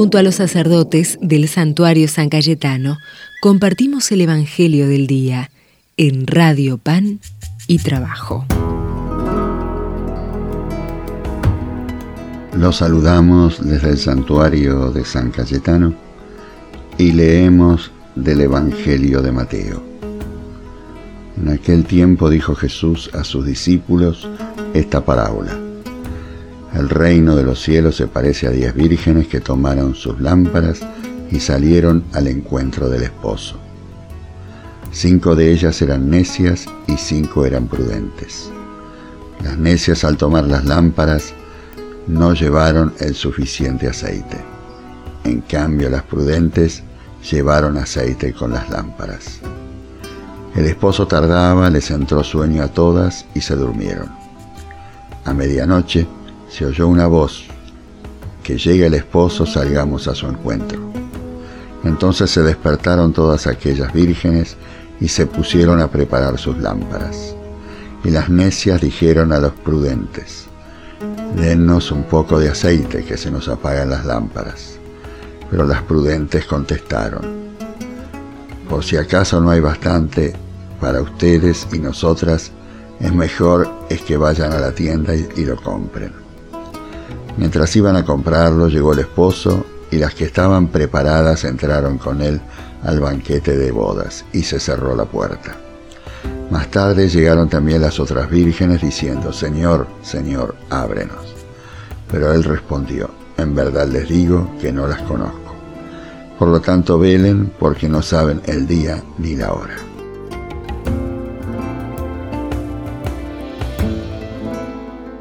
Junto a los sacerdotes del santuario San Cayetano, compartimos el Evangelio del Día en Radio Pan y Trabajo. Los saludamos desde el santuario de San Cayetano y leemos del Evangelio de Mateo. En aquel tiempo dijo Jesús a sus discípulos esta parábola. El reino de los cielos se parece a diez vírgenes que tomaron sus lámparas y salieron al encuentro del esposo. Cinco de ellas eran necias y cinco eran prudentes. Las necias al tomar las lámparas no llevaron el suficiente aceite. En cambio, las prudentes llevaron aceite con las lámparas. El esposo tardaba, les entró sueño a todas y se durmieron. A medianoche se oyó una voz, que llegue el esposo, salgamos a su encuentro. Entonces se despertaron todas aquellas vírgenes y se pusieron a preparar sus lámparas. Y las necias dijeron a los prudentes, Dennos un poco de aceite que se nos apagan las lámparas. Pero las prudentes contestaron, por si acaso no hay bastante para ustedes y nosotras, es mejor es que vayan a la tienda y, y lo compren. Mientras iban a comprarlo, llegó el esposo y las que estaban preparadas entraron con él al banquete de bodas y se cerró la puerta. Más tarde llegaron también las otras vírgenes diciendo, Señor, Señor, ábrenos. Pero él respondió, en verdad les digo que no las conozco. Por lo tanto, velen porque no saben el día ni la hora.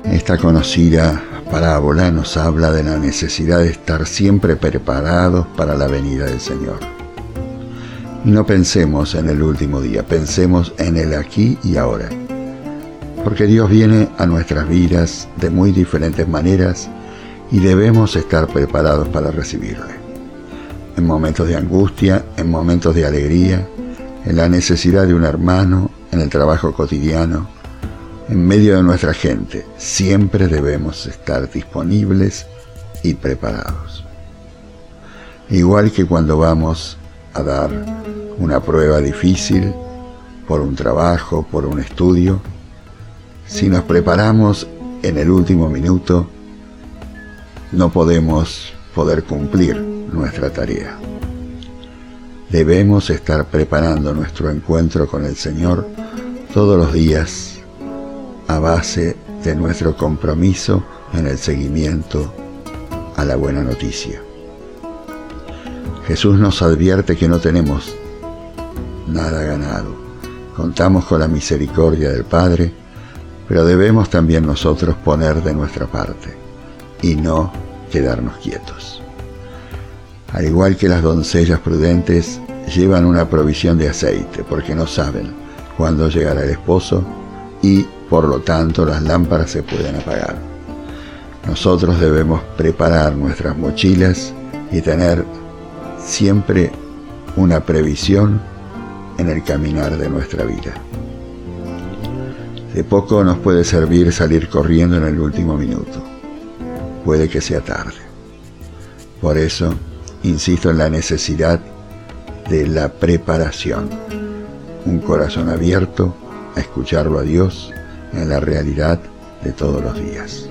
Esta conocida parábola nos habla de la necesidad de estar siempre preparados para la venida del Señor. No pensemos en el último día, pensemos en el aquí y ahora. Porque Dios viene a nuestras vidas de muy diferentes maneras y debemos estar preparados para recibirle. En momentos de angustia, en momentos de alegría, en la necesidad de un hermano, en el trabajo cotidiano, en medio de nuestra gente, siempre debemos estar disponibles y preparados. Igual que cuando vamos a dar una prueba difícil por un trabajo, por un estudio, si nos preparamos en el último minuto, no podemos poder cumplir nuestra tarea. Debemos estar preparando nuestro encuentro con el Señor todos los días a base de nuestro compromiso en el seguimiento a la buena noticia. Jesús nos advierte que no tenemos nada ganado. Contamos con la misericordia del Padre, pero debemos también nosotros poner de nuestra parte y no quedarnos quietos. Al igual que las doncellas prudentes llevan una provisión de aceite porque no saben cuándo llegará el esposo y por lo tanto las lámparas se pueden apagar. Nosotros debemos preparar nuestras mochilas y tener siempre una previsión en el caminar de nuestra vida. De poco nos puede servir salir corriendo en el último minuto. Puede que sea tarde. Por eso, insisto en la necesidad de la preparación. Un corazón abierto a escucharlo a Dios en la realidad de todos los días.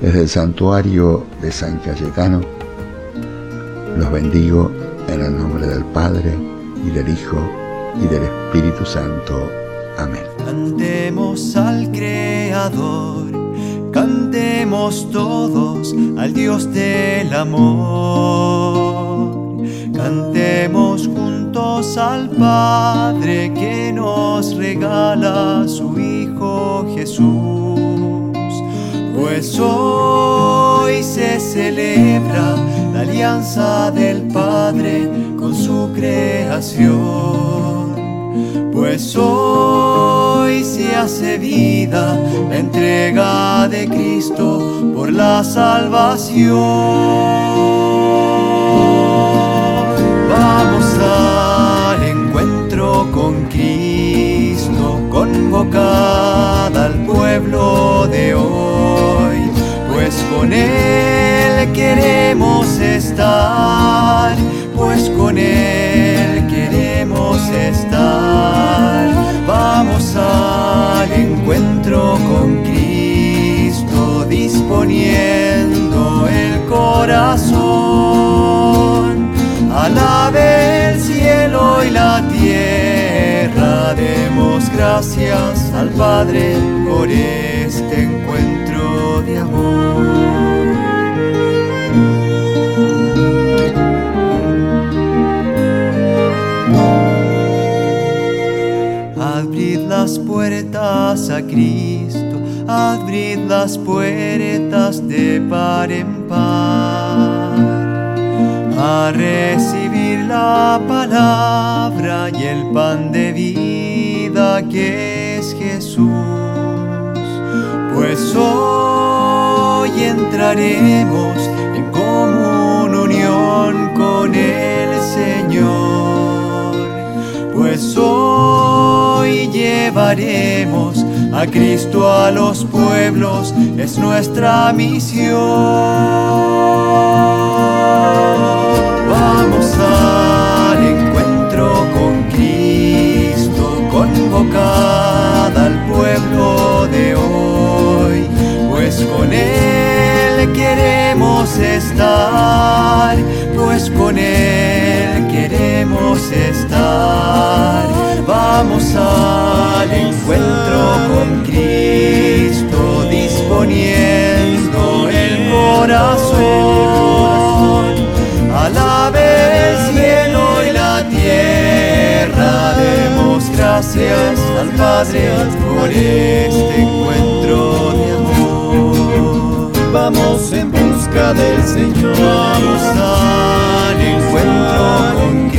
Desde el santuario de San Cayetano, los bendigo en el nombre del Padre, y del Hijo, y del Espíritu Santo. Amén. Cantemos al Creador, cantemos todos al Dios del amor. Cantemos juntos al Padre que nos regala su Hijo Jesús. Pues hoy se celebra la alianza del Padre con su creación. Pues hoy se hace vida la entrega de Cristo por la salvación. Convocada al pueblo de hoy, pues con Él queremos estar, pues con Él queremos estar. Vamos al encuentro con Cristo, disponiendo el corazón. Alabe gracias al Padre por este encuentro de amor. las puertas a Cristo, abrid las puertas de par en par, a recibir la palabra y el pan de vida que es Jesús. Pues hoy entraremos en común unión con el Señor. Pues hoy llevaremos a Cristo a los pueblos, es nuestra misión. Vamos al estar, pues con Él queremos estar Vamos al encuentro con Cristo, disponiendo el corazón. Alabe el cielo y la tierra, demos gracias al Padre por este encuentro de amor. Vamos en busca del Señor, vamos al encuentro